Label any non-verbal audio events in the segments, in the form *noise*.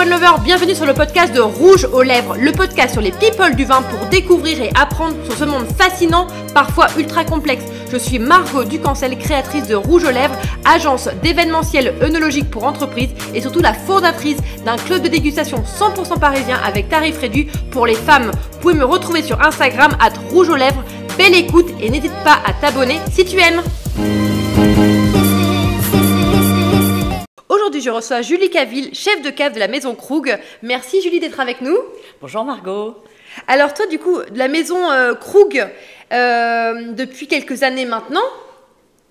One Lover, bienvenue sur le podcast de Rouge aux lèvres, le podcast sur les people du vin pour découvrir et apprendre sur ce monde fascinant, parfois ultra complexe. Je suis Margot Ducancel, créatrice de Rouge aux lèvres, agence d'événementiel œnologique pour entreprises et surtout la fondatrice d'un club de dégustation 100% parisien avec tarif réduit pour les femmes. Vous pouvez me retrouver sur Instagram à Rouge aux lèvres. Belle écoute et n'hésite pas à t'abonner si tu aimes. Aujourd'hui, je reçois Julie Caville, chef de cave de la maison Krug. Merci Julie d'être avec nous. Bonjour Margot. Alors toi, du coup, de la maison euh, Krug, euh, depuis quelques années maintenant.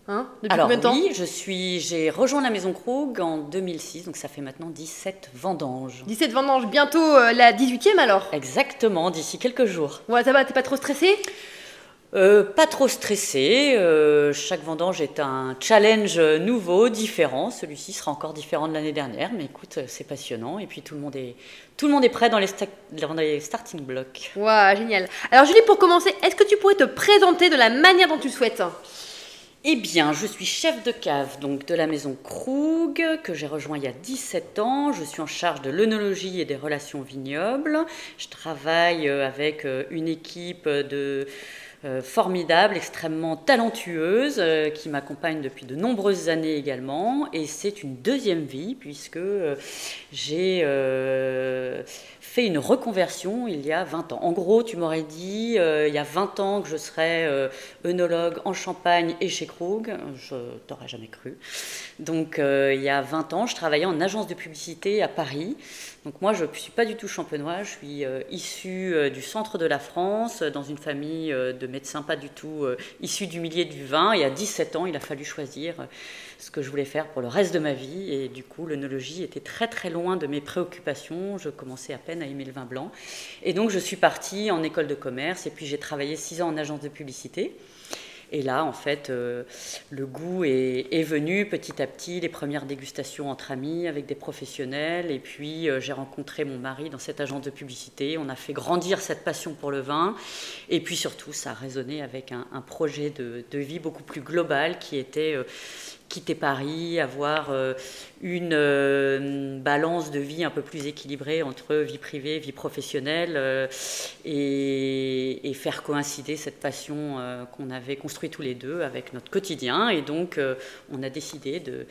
Hein, depuis Alors combien de temps oui, je suis, j'ai rejoint la maison Krug en 2006, donc ça fait maintenant 17 vendanges. 17 vendanges, bientôt euh, la 18e alors? Exactement, d'ici quelques jours. Ouais, ça va, t'es pas trop stressée? Euh, pas trop stressé. Euh, chaque vendange est un challenge nouveau, différent. Celui-ci sera encore différent de l'année dernière, mais écoute, c'est passionnant. Et puis tout le monde est, tout le monde est prêt dans les, dans les starting blocks. Waouh, génial. Alors Julie, pour commencer, est-ce que tu pourrais te présenter de la manière dont tu souhaites? Eh bien, je suis chef de cave donc de la maison Krug, que j'ai rejoint il y a 17 ans. Je suis en charge de l'œnologie et des relations vignobles. Je travaille euh, avec une équipe de euh, formidable, extrêmement talentueuse, euh, qui m'accompagne depuis de nombreuses années également. Et c'est une deuxième vie, puisque euh, j'ai fait une reconversion il y a 20 ans. En gros, tu m'aurais dit, il y a 20 ans que je serais œnologue en Champagne et chez Krug. Je t'aurais jamais cru. Donc, il y a 20 ans, je travaillais en agence de publicité à Paris. Donc moi, je ne suis pas du tout champenois, je suis euh, issue euh, du centre de la France, dans une famille euh, de médecins pas du tout issus du milieu du vin. Et à 17 ans, il a fallu choisir ce que je voulais faire pour le reste de ma vie. Et du coup, l'œnologie était très très loin de mes préoccupations. Je commençais à peine à aimer le vin blanc. Et donc, je suis partie en école de commerce et puis j'ai travaillé six ans en agence de publicité. Et là, en fait, euh, le goût est, venu petit à petit, les premières dégustations entre amis avec des professionnels. Et puis, euh, j'ai rencontré mon mari dans cette agence de publicité. On a fait grandir cette passion pour le vin. Et puis, surtout, ça a résonné avec un, projet de, vie beaucoup plus global qui était euh, quitter Paris, avoir euh, une euh, balance de vie un peu plus équilibrée entre vie privée, vie professionnelle, euh, et, faire coïncider cette passion qu'on avait construite tous les deux avec notre quotidien. Et donc, on a décidé de,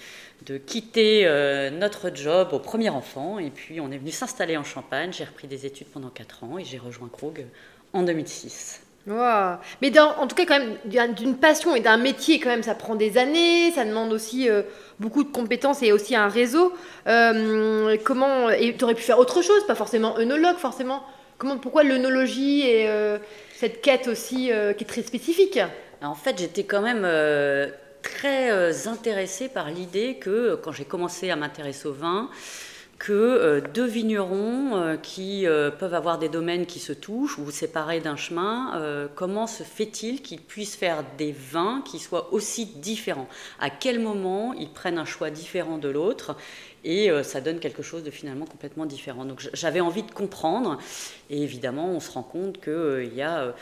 de quitter notre job au premier enfant, et puis on est venu s'installer en Champagne. J'ai repris des études pendant 4 ans, et j'ai rejoint Krug en 2006. Mais en tout cas, quand même, d'une passion et d'un métier, quand même, ça prend des années, ça demande aussi euh, beaucoup de compétences et aussi un réseau. Euh, comment Et tu aurais pu faire autre chose, pas forcément œnologue, forcément. Comment, pourquoi l'œnologie et euh, cette quête aussi qui est très spécifique? En fait, j'étais quand même très intéressée par l'idée que quand j'ai commencé à m'intéresser au vin, que euh, deux vignerons euh, qui euh, peuvent avoir des domaines qui se touchent ou séparés d'un chemin, comment se fait-il qu'ils puissent faire des vins qui soient aussi différents? À quel moment ils prennent un choix différent de l'autre? Et ça donne quelque chose de finalement complètement différent. Donc j'avais envie de comprendre. Et évidemment on se rend compte qu'il y a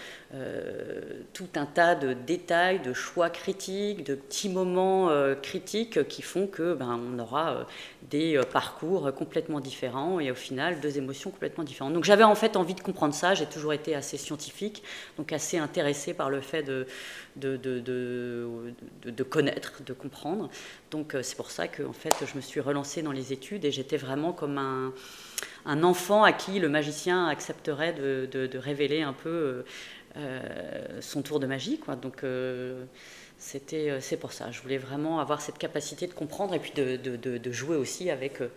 tout un tas de détails, de choix critiques, de petits moments critiques qui font que ben, on aura des euh, parcours complètement différents et au final deux émotions complètement différentes. Donc j'avais en fait envie de comprendre ça, j'ai toujours été assez scientifique, donc assez intéressée par le fait de, de, de, de, connaître, de comprendre. Donc euh, c'est pour ça que en fait, je me suis relancée dans les études et j'étais vraiment comme un, un, enfant à qui le magicien accepterait de, révéler un peu euh, son tour de magie. Quoi. Donc c'était, euh, c'est pour ça. Je voulais vraiment avoir cette capacité de comprendre et puis de, de, jouer aussi avec euh,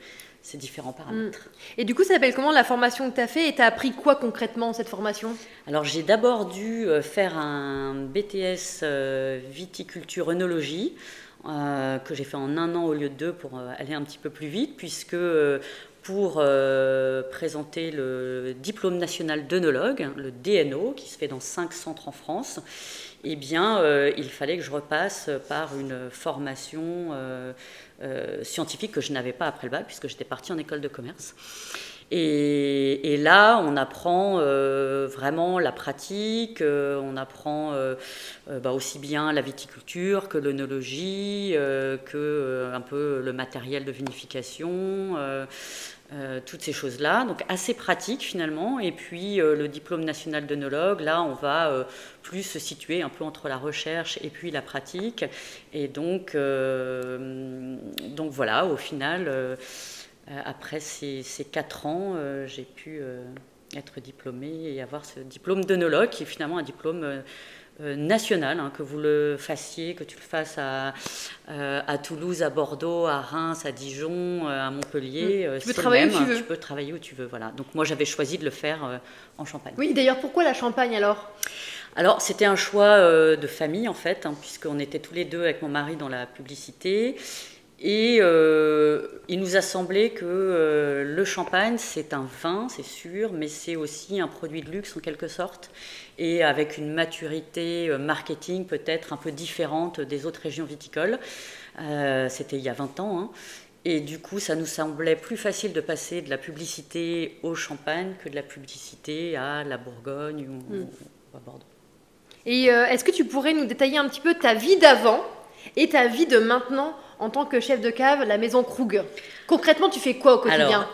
ces différents paramètres. Et du coup, ça s'appelle comment la formation que tu as fait et tu as appris quoi concrètement cette formation? Alors, j'ai d'abord dû euh, faire un BTS viticulture œnologie. que j'ai fait en un an au lieu de deux pour aller un petit peu plus vite, puisque pour présenter le diplôme national d'œnologue, le DNO, qui se fait dans cinq centres en France, eh bien, euh, il fallait que je repasse par une formation euh, euh, scientifique que je n'avais pas après le bac, puisque j'étais partie en école de commerce. Et, là, on apprend vraiment la pratique, on apprend bah, aussi bien la viticulture que l'œnologie, que un peu le matériel de vinification. Euh, toutes ces choses-là, donc assez pratique finalement. Et puis euh, le diplôme national d'œnologue, là on va euh, plus se situer un peu entre la recherche et puis la pratique. Et donc, donc voilà, au final, après ces, ces, quatre ans, j'ai pu être diplômée et avoir ce diplôme d'œnologue qui est finalement un diplôme euh, national, hein, que vous le fassiez, que tu le fasses à, euh, à Toulouse, à Bordeaux, à Reims, à Dijon, euh, à Montpellier. Mm. Tu peux travailler où tu veux. Tu peux travailler où tu veux, voilà. Donc moi j'avais choisi de le faire en Champagne. Oui, d'ailleurs pourquoi la Champagne alors? Alors, c'était un choix de famille, en fait, hein, puisqu'on était tous les deux avec mon mari dans la publicité. Et euh, il nous a semblé que euh, le champagne, c'est un vin, c'est sûr, mais c'est aussi un produit de luxe en quelque sorte, et avec une maturité euh, marketing peut-être un peu différente des autres régions viticoles. C'était il y a 20 ans. Hein. Et du coup, ça nous semblait plus facile de passer de la publicité au champagne que de la publicité à la Bourgogne ou, hmm. ou à Bordeaux. Et est-ce que tu pourrais nous détailler un petit peu ta vie d'avant et ta vie de maintenant en tant que chef de cave, la maison Krug. Concrètement, tu fais quoi au quotidien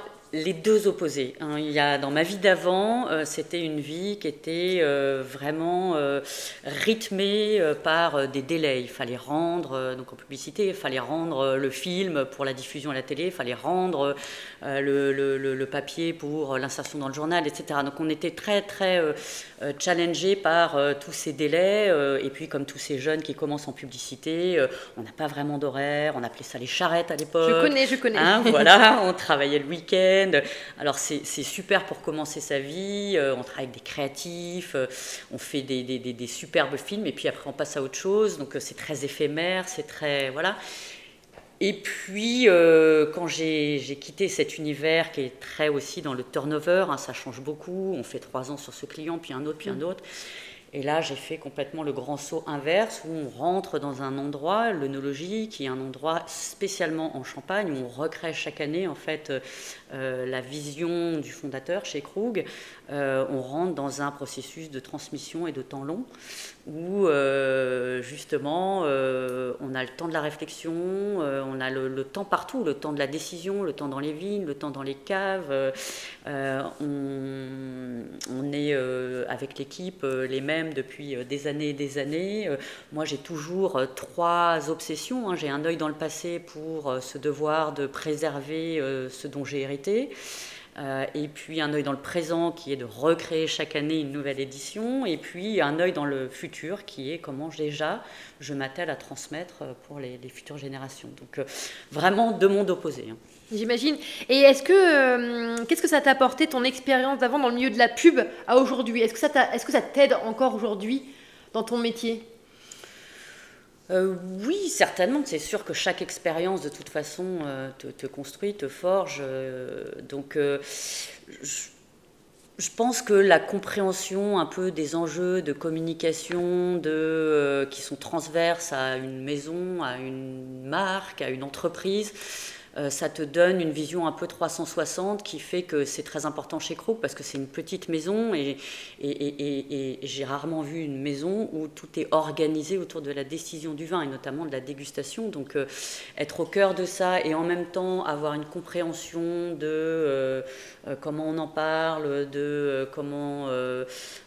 les deux opposés. Hein. Il y a, dans ma vie d'avant, euh, c'était une vie qui était euh, vraiment euh, rythmée par des délais. Il fallait rendre, donc en publicité, il fallait rendre le film pour la diffusion à la télé, il fallait rendre le, le, papier pour l'insertion dans le journal, etc. Donc on était très très challengé par tous ces délais. et puis comme tous ces jeunes qui commencent en publicité, on n'a pas vraiment d'horaire. On appelait ça les charrettes à l'époque. Je connais, je connais. Hein, voilà, on travaillait le week-end. Alors c'est super pour commencer sa vie, euh, on travaille avec des créatifs, euh, on fait des, superbes films et puis après on passe à autre chose, donc euh, c'est très éphémère, c'est très... Voilà. Et puis, quand j'ai quitté cet univers qui est très aussi dans le turnover, hein, ça change beaucoup, on fait trois ans sur ce client, puis un autre, puis un mm. autre. Et là, j'ai fait complètement le grand saut inverse où on rentre dans un endroit, l'œnologie, qui est un endroit spécialement en Champagne, où on recrée chaque année en fait euh, la vision du fondateur chez Krug. Euh, on rentre dans un processus de transmission et de temps long où euh, justement on a le temps de la réflexion, on a le, temps partout, le temps de la décision, le temps dans les vignes, le temps dans les caves. On, est avec l'équipe les mêmes depuis des années et des années. moi j'ai toujours trois obsessions. Hein. J'ai un œil dans le passé pour ce devoir de préserver ce dont j'ai hérité euh, et puis un œil dans le présent qui est de recréer chaque année une nouvelle édition, et puis un œil dans le futur qui est comment déjà je m'attelle à transmettre pour les, futures générations. Donc euh, vraiment deux mondes opposés. Hein. J'imagine. Et est-ce que euh, qu'est-ce que ça t'a apporté ton expérience d'avant dans le milieu de la pub à aujourd'hui? Est-ce que ça est-ce que ça t'aide encore aujourd'hui dans ton métier? Euh, oui, certainement. C'est sûr que chaque expérience, de toute façon, euh, te, construit, te forge. Euh, donc, je, pense que la compréhension un peu des enjeux de communication de, qui sont transverses à une maison, à une marque, à une entreprise, ça te donne une vision un peu 360 qui fait que c'est très important chez Krug parce que c'est une petite maison et, et, j'ai rarement vu une maison où tout est organisé autour de la décision du vin et notamment de la dégustation. Donc euh, être au cœur de ça et en même temps avoir une compréhension de euh, comment on en parle, de comment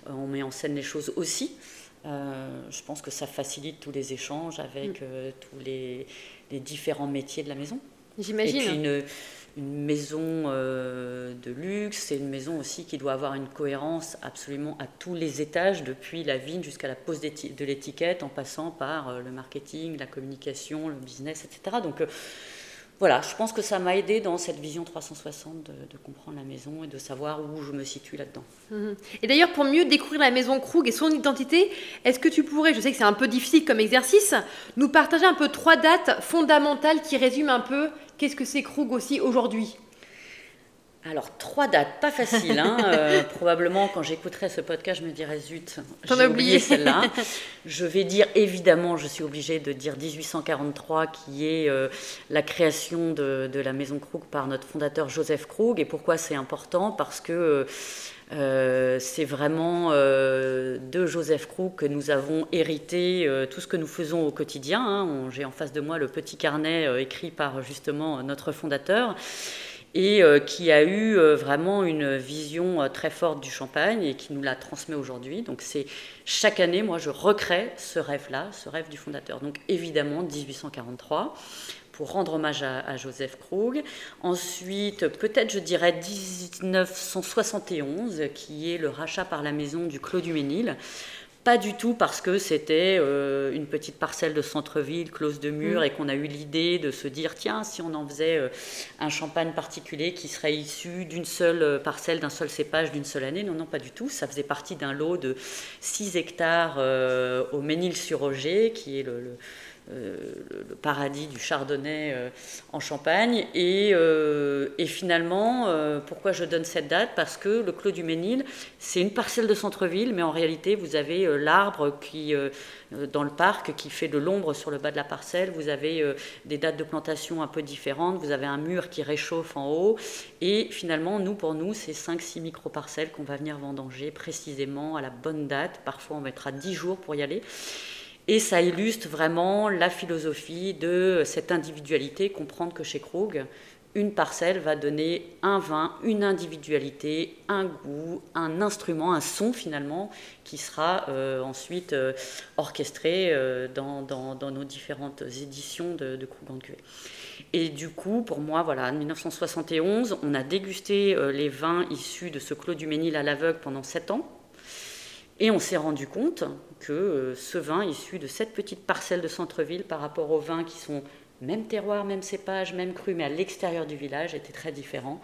on met en scène les choses aussi. je pense que ça facilite tous les échanges avec mm. tous les différents métiers de la maison. J'imagine. Et puis une, une maison euh, de luxe, c'est une maison aussi qui doit avoir une cohérence absolument à tous les étages, depuis la vigne jusqu'à la pose de l'étiquette, en passant par euh, le marketing, la communication, le business, etc. Donc euh, voilà, je pense que ça m'a aidé dans cette vision 360 de, comprendre la maison et de savoir où je me situe là-dedans. Mhm. Et d'ailleurs, pour mieux découvrir la maison Krug et son identité, est-ce que tu pourrais, je sais que c'est un peu difficile comme exercice, nous partager un peu trois dates fondamentales qui résument un peu qu'est-ce que c'est Krug aussi aujourd'hui? Alors, trois dates, pas facile. Hein, *laughs* euh, probablement, quand j'écouterai ce podcast, je me dirai zut, j'ai oublié, celle-là. *laughs* je vais dire, évidemment, je suis obligée de dire 1843, qui est euh, la création de, la Maison Krug par notre fondateur Joseph Krug. Et pourquoi c'est important? Parce que euh, c'est vraiment de Joseph Krug que nous avons hérité tout ce que nous faisons au quotidien. Hein. J'ai en face de moi le petit carnet écrit par justement notre fondateur et euh, qui a eu euh, vraiment une vision euh, très forte du champagne et qui nous la transmet aujourd'hui. Donc c'est chaque année, moi, je recrée ce rêve-là, ce rêve du fondateur. Donc évidemment, 1843 pour rendre hommage à, Joseph Krug. Ensuite, peut-être je dirais 1971, qui est le rachat par la maison du Clos du Ménil. Pas du tout parce que c'était euh, une petite parcelle de centre-ville close de murs mm. et qu'on a eu l'idée de se dire tiens, si on en faisait euh, un champagne particulier qui serait issu d'une seule euh, parcelle, d'un seul cépage, d'une seule année. Non, non, pas du tout. Ça faisait partie d'un lot de 6 hectares au Ménil-sur-Oger, qui est le le paradis du chardonnay euh, en Champagne. Et, euh, finalement, pourquoi je donne cette date? Parce que le Clos du Ménil, c'est une parcelle de centre-ville, mais en réalité, vous avez l'arbre qui dans le parc qui fait de l'ombre sur le bas de la parcelle. Vous avez des dates de plantation un peu différentes. Vous avez un mur qui réchauffe en haut. Et finalement, nous, pour nous, c'est 5-6 micro-parcelles qu'on va venir vendanger précisément à la bonne date. Parfois, on mettra 10 jours pour y aller. Et ça illustre vraiment la philosophie de cette individualité, comprendre que chez Krug, une parcelle va donner un vin, une individualité, un goût, un instrument, un son finalement, qui sera euh, ensuite euh, orchestré euh, dans, nos différentes éditions de, Krug en cuvée. Et du coup, pour moi, voilà, en 1971, on a dégusté les vins issus de ce Clos du Ménil à l'aveugle pendant sept ans. Et on s'est rendu compte que euh, ce vin issu de cette petite parcelle de centre-ville par rapport aux vins qui sont même terroir, même cépage, même cru, mais à l'extérieur du village, était très différent.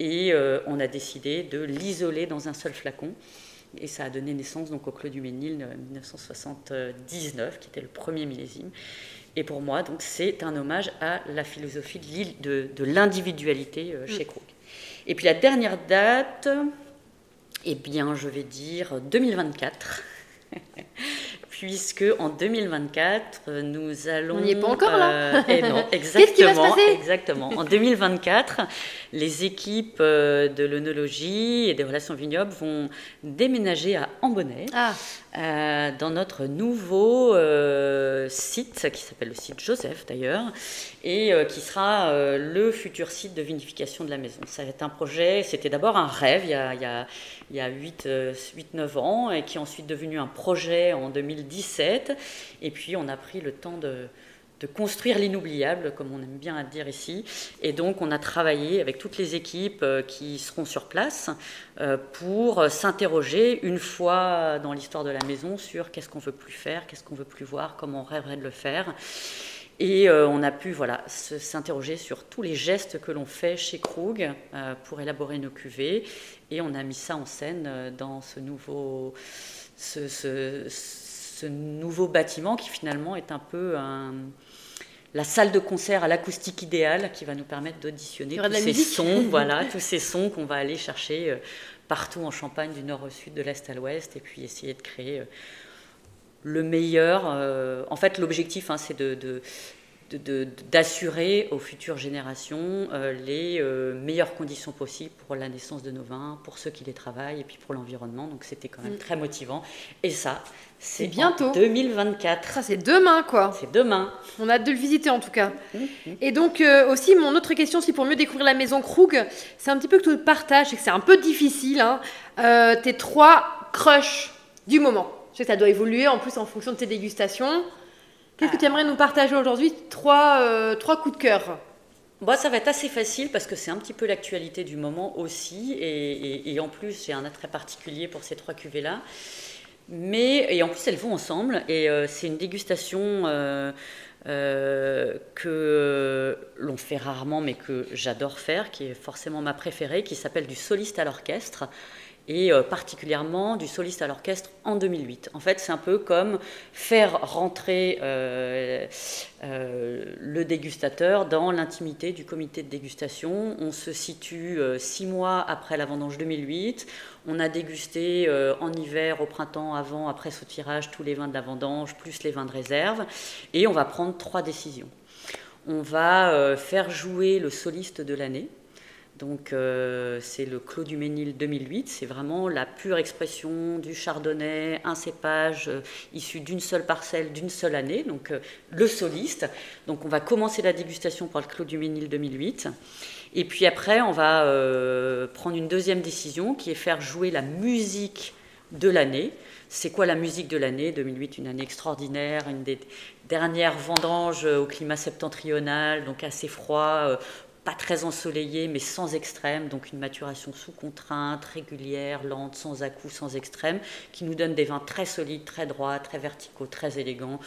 Et euh, on a décidé de l'isoler dans un seul flacon. Et ça a donné naissance donc au Clos du Ménil 1979, qui était le premier millésime. Et pour moi, donc, c'est un hommage à la philosophie de, de l'individualité euh, chez mm. Krug. Et puis la dernière date, eh bien, je vais dire 2024. ああ。Puisque en 2024, nous allons. On n'y est pas encore là. Euh, et non, exactement. *laughs* Qu'est-ce qui va se passer Exactement. En 2024, les équipes euh, de l'œnologie et des relations vignobles vont déménager à Ambonnet, ah. euh, dans notre nouveau site qui s'appelle le site Joseph d'ailleurs, et qui sera le futur site de vinification de la maison. Ça va être un projet. C'était d'abord un rêve il y a, il y a, il y a 8-9 ans et qui est ensuite devenu un projet en 2017. Et puis on a pris le temps de, construire l'inoubliable, comme on aime bien dire ici. Et donc, on a travaillé avec toutes les équipes euh, qui seront sur place euh, pour s'interroger une fois dans l'histoire de la maison sur qu'est-ce qu'on veut plus faire, qu'est-ce qu'on veut plus voir, comment on rêverait de le faire. Et euh, on a pu voilà, s'interroger sur tous les gestes que l'on fait chez Krug pour élaborer nos cuvées. Et on a mis ça en scène dans ce nouveau, nouveau bâtiment qui finalement est un peu la salle de concert à l'acoustique idéale qui va nous permettre d'auditionner tous ces sons, *laughs* voilà, tous ces sons qu'on va aller chercher euh, partout en Champagne, du nord au sud, de l'est à l'ouest, et puis essayer de créer euh, le meilleur. Euh, en fait, l'objectif, hein, c'est de, d'assurer aux futures générations les meilleures conditions possibles pour la naissance de nos vins, pour ceux qui les travaillent et puis pour l'environnement. Donc c'était quand même mm. très motivant. Et ça, c'est bientôt. 2024. Ça, c'est demain, quoi. C'est demain. On a hâte de le visiter, en tout cas. Mhm. Et donc, euh, aussi, mon autre question, c'est pour mieux découvrir la maison Krug, c'est un petit peu que tu partages, et que c'est un peu difficile. Hein. Euh, tes trois crushs du moment. Je sais que ça doit évoluer, en plus, en fonction de tes dégustations. Qu'est-ce que tu aimerais nous partager aujourd'hui trois, euh, trois coups de cœur Bon, ça va être assez facile parce que c'est un petit peu l'actualité du moment aussi. Et, et en plus, j'ai un attrait particulier pour ces trois cuvées-là. Mais, et en plus, elles vont ensemble. Et euh, c'est une dégustation euh, euh, que l'on fait rarement, mais que j'adore faire, qui est forcément ma préférée, qui s'appelle du soliste à l'orchestre. Et euh, particulièrement du soliste à l'orchestre en 2008. En fait, c'est un peu comme faire rentrer euh, euh, le dégustateur dans l'intimité du comité de dégustation. On se situe six mois après la vendange 2008. On a dégusté en hiver, au printemps, avant, après ce tirage, tous les vins de la vendange, plus les vins de réserve. Et on va prendre trois décisions. On va faire jouer le soliste de l'année donc euh, c'est le Clos du Ménil 2008, c'est vraiment la pure expression du chardonnay, un cépage euh, issu d'une seule parcelle, d'une seule année, donc euh, le soliste. Donc on va commencer la dégustation par le Clos du Ménil 2008. Et puis après, on va prendre une deuxième décision qui est faire jouer la musique de l'année. C'est quoi la musique de l'année 2008, une année extraordinaire, une des dernières vendanges au climat septentrional, donc assez froid, pas très ensoleillé, mais sans extrême, donc une maturation sous contrainte, régulière, lente, sans à-coups, sans extrême, qui nous donne des vins très solides, très droits, très verticaux, très élégants.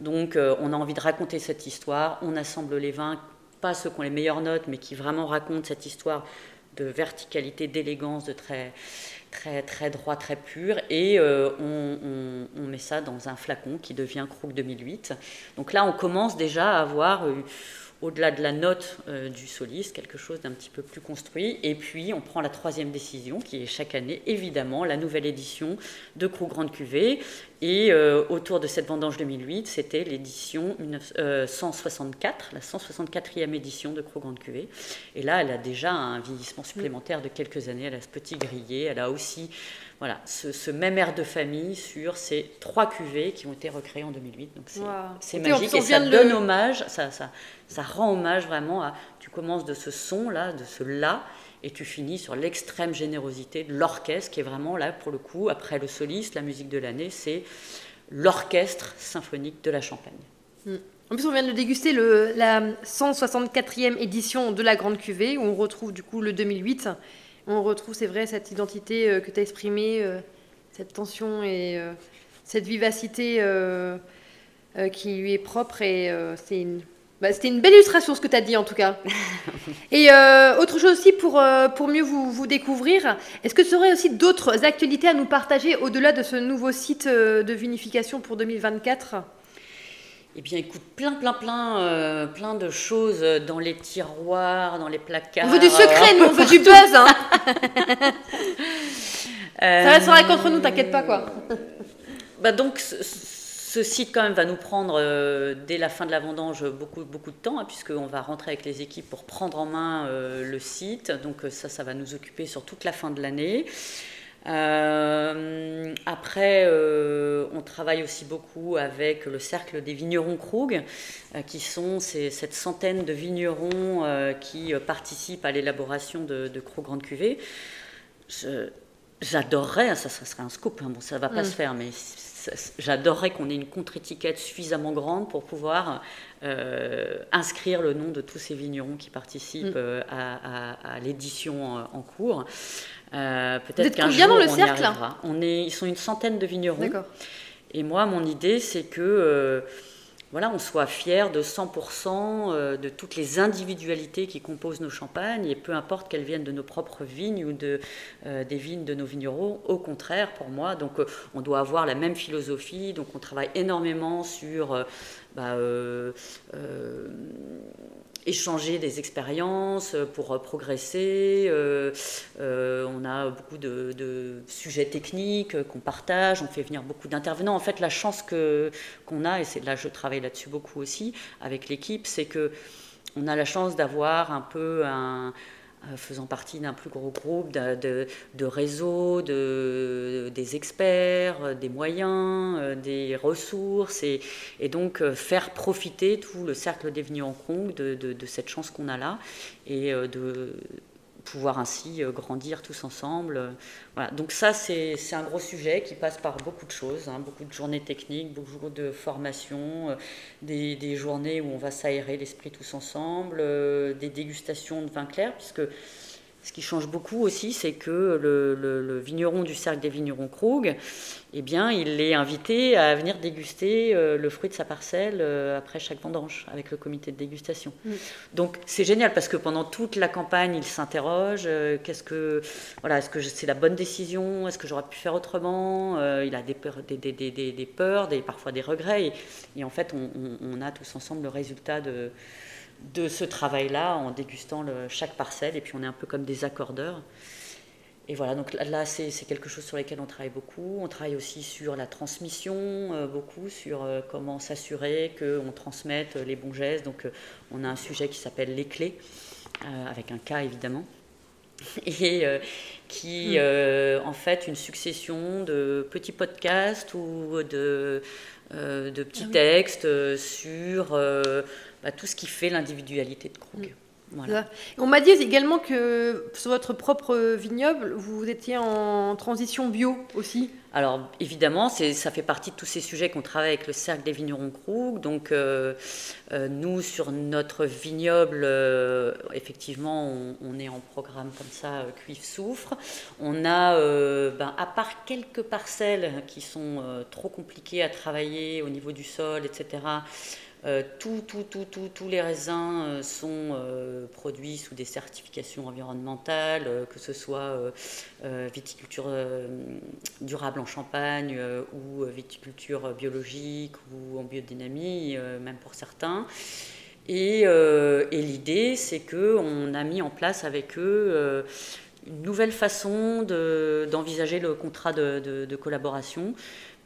Donc euh, on a envie de raconter cette histoire, on assemble les vins, pas ceux qui ont les meilleures notes, mais qui vraiment racontent cette histoire de verticalité, d'élégance, de très très très droit, très pur, et euh, on, met ça dans un flacon qui devient Krug 2008. Donc là, on commence déjà à avoir euh, au-delà de la note euh, du soliste, quelque chose d'un petit peu plus construit. Et puis, on prend la troisième décision, qui est chaque année, évidemment, la nouvelle édition de Crou Grande Cuvée. Et euh, autour de cette vendange 2008, c'était l'édition 164, la 164e édition de Crou Grande Cuvée. Et là, elle a déjà un vieillissement supplémentaire de quelques années. Elle a ce petit grillé. Elle a aussi voilà, ce, même air de famille sur ces trois cuvées qui ont été recréées en 2008. Donc c'est magique et ça donne hommage, ça, ça, ça, rend hommage vraiment à. Tu commences de ce son-là, de ce là, et tu finis sur l'extrême générosité de l'orchestre qui est vraiment là pour le coup, après le soliste, la musique de l'année, c'est l'orchestre symphonique de la Champagne. Hmm. En plus, on vient de déguster le, la 164e édition de la Grande Cuvée, où on retrouve du coup le 2008 on retrouve, c'est vrai, cette identité euh, que tu as exprimée, euh, cette tension et euh, cette vivacité qui lui est propre. Et c'est une, bah, c'était une belle illustration ce que tu as dit en tout cas. *laughs* et autre chose aussi pour, pour mieux vous, vous découvrir, est-ce que tu aurais aussi d'autres actualités à nous partager au-delà de ce nouveau site de vinification pour 2024 eh bien, écoute, plein, plein, plein, euh, plein de choses dans les tiroirs, dans les placards. On veut du secret, nous, on veut du *laughs* buzz. Hein. *laughs* Ça restera contre nous, t'inquiète pas, quoi. bah donc, ce, site, quand même, va nous prendre, euh, dès la fin de la vendange, beaucoup, beaucoup de temps, hein, puisqu'on va rentrer avec les équipes pour prendre en main euh, le site. Donc, ça, ça va nous occuper sur toute la fin de l'année. Euh, après, euh, on travaille aussi beaucoup avec le cercle des vignerons Krug, euh, qui sont cette centaine de vignerons qui participent à l'élaboration de, de Krug Grande Cuvée. J'adorerais, ça, ça, serait un scoop, hein, bon, ça va pas mm. se faire, mais j'adorerais qu'on ait une contre-étiquette suffisamment grande pour pouvoir inscrire le nom de tous ces vignerons qui participent mm. à, l'édition en cours. Euh, peut-être qu'un jour, dans le on cercle y arrivera. On est, ils sont une centaine de vignerons. Et moi, mon idée, c'est que euh, voilà, on soit fier de 100% euh, de toutes les individualités qui composent nos champagnes, et peu importe qu'elles viennent de nos propres vignes ou de, des vignes de nos vignerons, au contraire, pour moi, donc on doit avoir la même philosophie, donc on travaille énormément sur bah, échanger des expériences pour euh, progresser. Euh, euh, on a beaucoup de, sujets techniques qu'on partage, on fait venir beaucoup d'intervenants. En fait, la chance que, qu'on a, et c'est là je travaille là-dessus beaucoup aussi avec l'équipe, c'est que on a la chance d'avoir un peu un, euh, faisant partie d'un plus gros groupe de, de, réseaux, de, des experts, euh, des moyens, euh, des ressources, et, et, donc faire profiter tout le cercle des venus en Kong de, de cette chance qu'on a là, et de pouvoir ainsi euh, grandir tous ensemble. Voilà. Donc ça, c'est un gros sujet qui passe par beaucoup de choses, hein. beaucoup de journées techniques, beaucoup de formations, euh, des, des, journées où on va s'aérer l'esprit tous ensemble, euh, des dégustations de vin clair, puisque Ce qui change beaucoup aussi, c'est que le, vigneron du cercle des vignerons Krug, eh bien, il est invité à venir déguster euh, le fruit de sa parcelle euh, après chaque vendange avec le comité de dégustation. Donc c'est génial parce que pendant toute la campagne, il s'interroge euh, qu'est-ce que voilà, est-ce que c'est la bonne décision? Est-ce que j'aurais pu faire autrement? Il a des peurs, des, des, des, des, peurs, des, parfois des regrets. Et, en fait, on, on, a tous ensemble le résultat de de ce travail-là en dégustant le, chaque parcelle. Et puis on est un peu comme des accordeurs. Et voilà, donc là, c'est quelque chose sur lequel on travaille beaucoup. On travaille aussi sur la transmission, euh, beaucoup sur euh, comment s'assurer qu'on transmette les bons gestes. Donc euh, on a un sujet qui s'appelle les clés, avec un cas évidemment, *laughs* et qui, mm. en fait, une succession de petits podcasts ou de, de petits ah textes sur bah, tout ce qui fait l'individualité de Krug. Mm. On m'a dit également que sur votre propre vignoble, vous étiez en transition bio aussi. Alors évidemment, ça fait partie de tous ces sujets qu'on travaille avec le Cercle des vignerons Krug. Donc euh, euh, nous, sur notre vignoble, euh, effectivement, on, est en programme comme ça, cuivre soufre. On a, ben, à part quelques parcelles qui sont trop compliquées à travailler au niveau du sol, etc., euh, tout, tout, tous les raisins euh, sont euh, produits sous des certifications environnementales, que ce soit viticulture durable en Champagne ou viticulture biologique ou en biodynamie, même pour certains. Et, l'idée, c'est qu'on a mis en place avec eux une nouvelle façon d'envisager le contrat de collaboration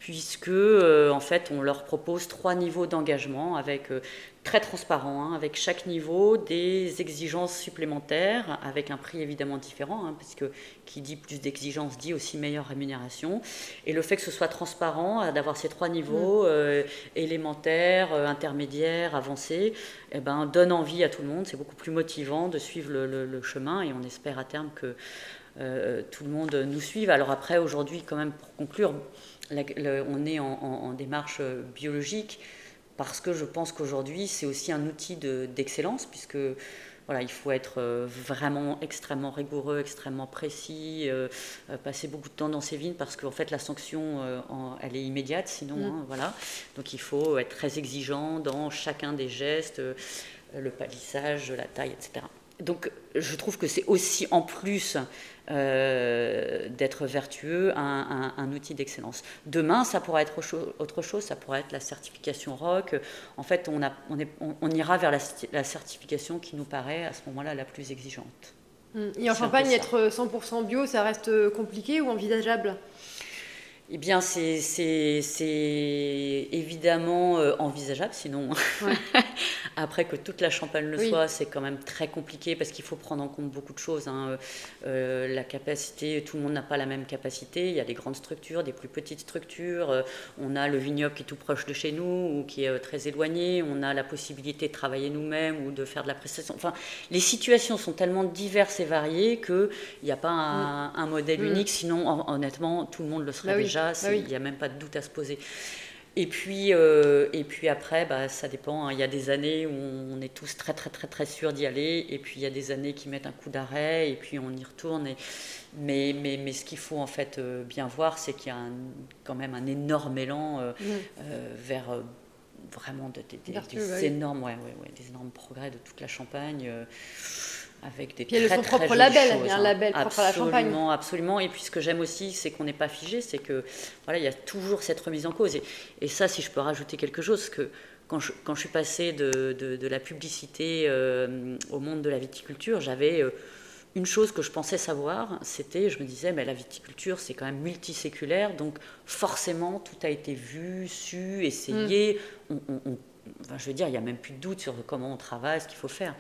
puisque euh, en fait on leur propose trois niveaux d'engagement avec euh, très transparent, hein, avec chaque niveau des exigences supplémentaires, avec un prix évidemment différent, hein, puisque qui dit plus d'exigences dit aussi meilleure rémunération. Et le fait que ce soit transparent, euh, d'avoir ces trois niveaux, mm. élémentaires, intermédiaires, avancés, eh ben, donne envie à tout le monde, c'est beaucoup plus motivant de suivre le, chemin et on espère à terme que tout le monde nous suive. Alors après, aujourd'hui, quand même, pour conclure, on est en, démarche euh, biologique parce que je pense qu'aujourd'hui c'est aussi un outil d'excellence puisque voilà, il faut être euh, vraiment extrêmement rigoureux, extrêmement précis, euh, passer beaucoup de temps dans ses vignes parce qu'en fait la sanction elle est immédiate sinon mm. hein, voilà. Donc il faut être très exigeant dans chacun des gestes, le palissage, la taille, etc. Donc je trouve que c'est aussi en plus euh, d'être vertueux, un, outil d'excellence. Demain, ça pourra être autre chose, ça pourrait être la certification ROC. En fait, on, on, ira vers la, certification qui nous paraît à ce moment-là la plus exigeante. Hum. Et en Champagne, être 100% bio, ça reste compliqué ou envisageable? Eh bien, c'est évidemment euh, envisageable, sinon, *laughs* après que toute la Champagne le soit, c'est quand même très compliqué parce qu'il faut prendre en compte beaucoup de choses. Hein. Euh, la capacité, tout le monde n'a pas la même capacité. Il y a des grandes structures, des plus petites structures. Euh, on a le vignoble qui est tout proche de chez nous ou qui est très éloigné. On a la possibilité de travailler nous-mêmes ou de faire de la prestation. Enfin, les situations sont tellement diverses et variées qu'il n'y a pas un, modèle mm. unique. Sinon, honnêtement, tout le monde le serait bah déjà bah il n'y a même pas de doute à se poser. Et puis, euh, et puis après, bah, ça dépend. Hein. Il y a des années où on est tous très, très, très, très sûrs d'y aller. Et puis, il y a des années qui mettent un coup d'arrêt. Et puis, on y retourne. Et, mais, mais, mais ce qu'il faut en fait euh, bien voir, c'est qu'il y a quand même un énorme élan euh, mmh. vers vraiment des, énormes, ouais, ouais, des énormes progrès de toute la Champagne avec des Puis très, son propre label, il y a un hein. label propre à la Champagne. Absolument, et puis ce que j'aime aussi, c'est qu'on n'est pas figé, c'est que voilà, il y a toujours cette remise en cause. Et, ça, si je peux rajouter quelque chose, que quand je, quand je suis passée de, de, la publicité euh, au monde de la viticulture, j'avais euh, une chose que je pensais savoir, c'était, je me disais, mais la viticulture, c'est quand même multiséculaire, donc forcément, tout a été vu, su, essayé. Mm. enfin, je veux dire, il n'y a même plus de doute sur comment on travaille, ce qu'il faut faire.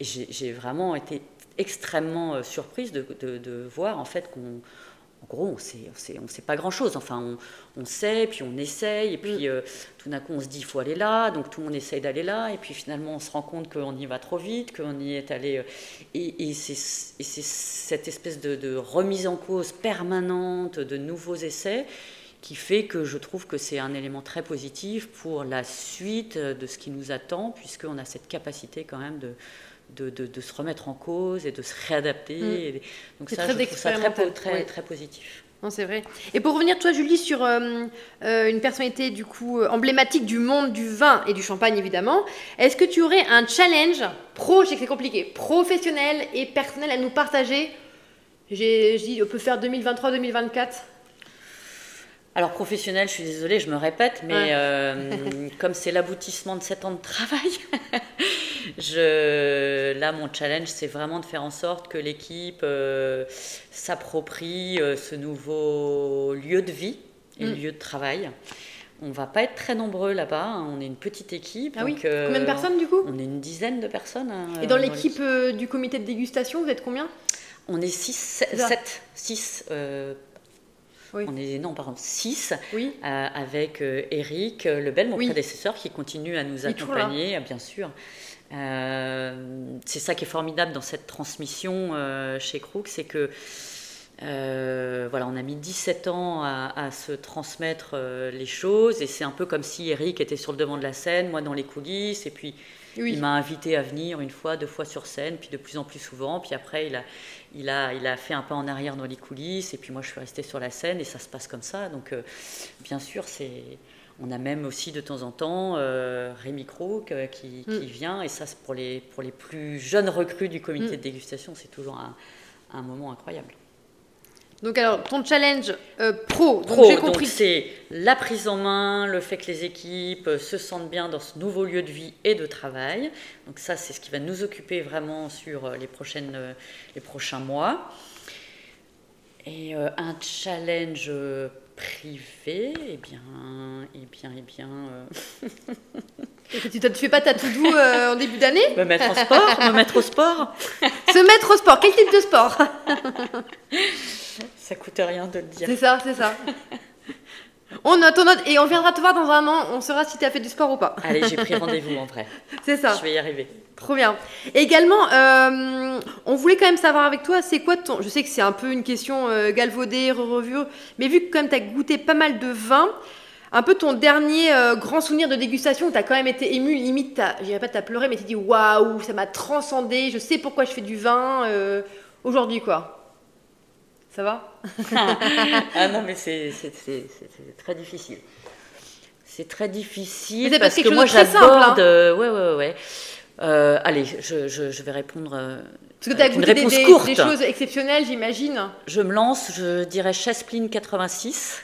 Et j'ai vraiment été extrêmement euh, surprise de, de, voir en fait qu'on en gros, on sait, on sait, pas grand-chose. Enfin, on, sait, puis on essaye, et puis mm. euh, tout d'un coup, on se dit, il faut aller là, donc tout le monde essaye d'aller là, et puis finalement, on se rend compte qu'on y va trop vite, qu'on y est allé... Euh, et, et c'est cette espèce de, de, remise en cause permanente de nouveaux essais qui fait que je trouve que c'est un élément très positif pour la suite de ce qui nous attend, puisqu'on a cette capacité quand même de de, de, se remettre en cause et de se réadapter. Mm. donc ça, très je trouve ça très, positif. Non, c'est vrai. Et pour revenir, toi, Julie, sur euh, euh, une personnalité du coup euh, emblématique du monde du vin et du champagne, évidemment, est-ce que tu aurais un challenge pro, je sais que c'est compliqué, professionnel et personnel à nous partager? J'ai dit, on peut faire 2023-2024 Alors professionnel, je suis désolée, je me répète, mais Ouais. euh, *laughs* comme c'est l'aboutissement de 7 ans de travail, *laughs* je, là mon challenge c'est vraiment de faire en sorte que l'équipe euh, s'approprie euh, ce nouveau lieu de vie et Mm. lieu de travail. On va pas être très nombreux là-bas, hein, on est une petite équipe. Ah oui euh, Combien de personnes, du coup On est une dizaine de personnes. hein, Et dans l'équipe du comité de dégustation, vous êtes combien On est 6, 7, C'est ça. 6. Oui. On est, non, pardon, 6. Oui. Euh, avec euh, Eric euh, Lebel, mon Oui. prédécesseur, qui continue à nous accompagner, bien sûr. Euh, c'est ça qui est formidable dans cette transmission euh, chez Crook, c'est que euh, voilà, on a mis 17 ans à, à se transmettre les choses, et c'est un peu comme si Eric était sur le devant de la scène, moi dans les coulisses, et puis Oui. il m'a invité à venir une fois, deux fois sur scène, puis de plus en plus souvent. Puis après, il a, il a, il a fait un pas en arrière dans les coulisses, et puis moi, je suis restée sur la scène, et ça se passe comme ça. Donc, bien sûr, c'est. On a même aussi de temps en temps euh, Rémi Croc euh, qui, qui Mm. vient, et ça, pour les, pour les plus jeunes recrues du comité Mm. de dégustation, c'est toujours un, un moment incroyable. Donc, alors, ton challenge euh, pro, donc Pro, j'ai donc compris. c'est la prise en main, le fait que les équipes euh, se sentent bien dans ce nouveau lieu de vie et de travail. Donc ça, c'est ce qui va nous occuper vraiment sur euh, les, prochaines, euh, les prochains mois. Et euh, un challenge euh, privé, eh bien, eh bien, eh bien, euh, tu ne fais pas ta to-do euh, en début d'année me mettre en sport, me mettre au sport. *laughs* Se mettre au sport. Quel type de sport? Ça coûte rien de le dire. C'est ça, c'est ça. On note, on note, et on viendra te voir dans un an, on saura si tu as fait du sport ou pas. Allez, j'ai pris *laughs* rendez-vous en vrai. C'est ça, Je vais y arriver. trop bien. Également, euh, on voulait quand même savoir avec toi, c'est quoi ton... Je sais que c'est un peu une question euh, galvaudée, revue, mais vu que quand même tu as goûté pas mal de vin, un peu ton dernier euh, grand souvenir de dégustation où tu as quand même été ému, limite, je dirais pas que tu as pleuré, mais tu dit waouh, ça m'a transcendé, je sais pourquoi je fais du vin euh, aujourd'hui, quoi. Ça va *laughs* Ah non, mais c'est très difficile. C'est très difficile Mais c'est parce que moi chose de très simple, hein. j'aborde. euh, ouais, ouais, ouais. Euh, allez, je, je- je vais répondre. euh, Parce que tu as avec une goûté des, réponse des- courte. des choses exceptionnelles, j'imagine. Je me lance, je dirais Chaspline 86.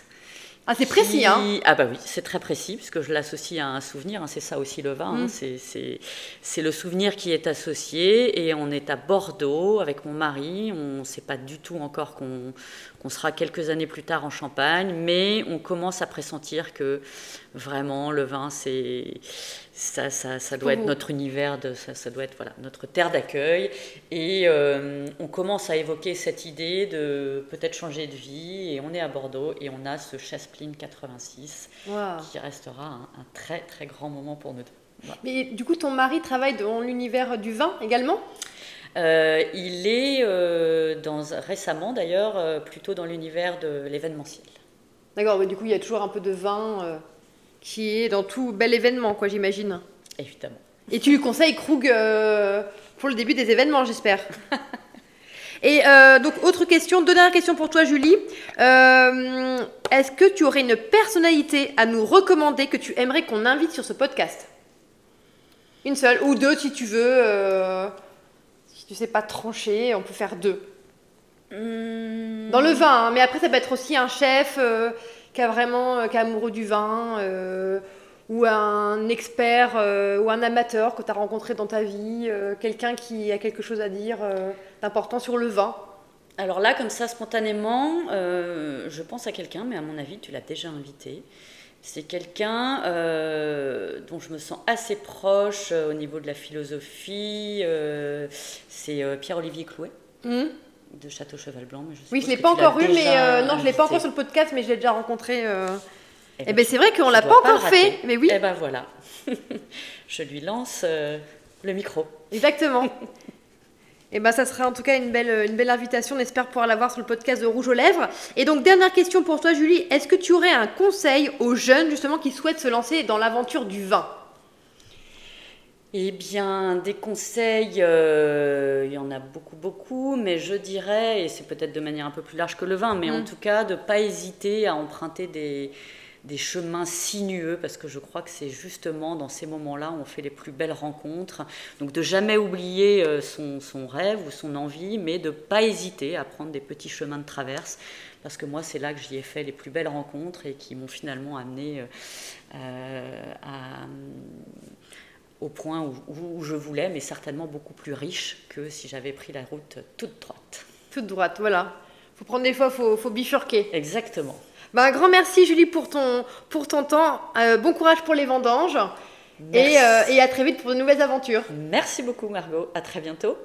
Ah, c'est précis, hein Ah bah oui, c'est très précis puisque je l'associe à un souvenir. hein, c'est ça aussi le vin. hein, Mm. c'est- le souvenir qui est associé et on est à Bordeaux avec mon mari. On ne sait pas du tout encore qu'on qu'on sera quelques années plus tard en Champagne, mais on commence à pressentir que vraiment le vin, c'est ça, ça, ça doit être notre univers, de, ça, ça doit être voilà, notre terre d'accueil. Et euh, on commence à évoquer cette idée de peut-être changer de vie. Et on est à Bordeaux et on a ce Chaspline 86 Waouh. qui restera un, un très très grand moment pour nous deux. Voilà. Mais du coup, ton mari travaille dans l'univers du vin également? Euh, il est euh, dans, récemment d'ailleurs plutôt dans l'univers de l'événementiel. D'accord, mais du coup, il y a toujours un peu de vin qui est dans tout bel événement, quoi, j'imagine. Évidemment. Et tu lui conseilles Krug euh, pour le début des événements, j'espère. *laughs* Et euh, donc, autre question, deux dernières questions pour toi, Julie. Euh, Est-ce que tu aurais une personnalité à nous recommander que tu aimerais qu'on invite sur ce podcast? Une seule, ou deux si tu veux. si tu sais pas trancher, on peut faire deux. Dans le vin, hein, mais après ça peut être aussi un chef qui a vraiment, euh, qui est amoureux du vin, euh, ou un expert euh, ou un amateur que tu as rencontré dans ta vie, euh, quelqu'un qui a quelque chose à dire d'important sur le vin. Alors là, comme ça, spontanément, je pense à quelqu'un, mais à mon avis, tu l'as déjà invité. C'est quelqu'un euh, dont je me sens assez proche euh, au niveau de la philosophie. euh, c'est Pierre-Olivier Clouet Hmm de Château Cheval Blanc. mais oui, suppose je l'ai pas encore eu, mais euh, non, je l'ai pas encore sur le podcast, mais je l'ai déjà rencontré. euh. Eh Eh ben, ben c'est vrai qu'on l'a pas encore fait, mais oui, Eh ben voilà. *laughs* je lui lance euh, le micro. exactement. Et ben ça serait en tout cas une belle, une belle invitation. On espère pouvoir l'avoir sur le podcast de Rouge aux Lèvres. Et donc dernière question pour toi, Julie. Est-ce que tu aurais un conseil aux jeunes justement qui souhaitent se lancer dans l'aventure du vin? Eh bien, des conseils, euh, il y en a beaucoup, beaucoup, mais je dirais, et c'est peut-être de manière un peu plus large que le vin, mais en mm. tout cas, de ne pas hésiter à emprunter des, des chemins sinueux, parce que je crois que c'est justement dans ces moments-là où on fait les plus belles rencontres. Donc de jamais oublier euh, son, son rêve ou son envie, mais de ne pas hésiter à prendre des petits chemins de traverse, parce que moi, c'est là que j'y ai fait les plus belles rencontres et qui m'ont finalement amené euh, à au point où, je voulais, mais certainement beaucoup plus riche que si j'avais pris la route toute droite. Toute droite, voilà. Faut prendre des fois, faut, faut bifurquer. Exactement. Bah, un grand merci Julie pour ton, pour ton temps. Euh, bon courage pour les vendanges. Et, euh, et à très vite pour de nouvelles aventures. Merci beaucoup Margot. À très bientôt.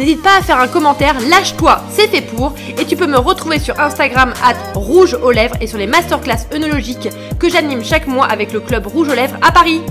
N'hésite pas à faire un commentaire, lâche-toi, c'est fait pour. Et tu peux me retrouver sur Instagram at rouge aux lèvres et sur les masterclass œnologiques que j'anime chaque mois avec le club Rouge aux lèvres à Paris.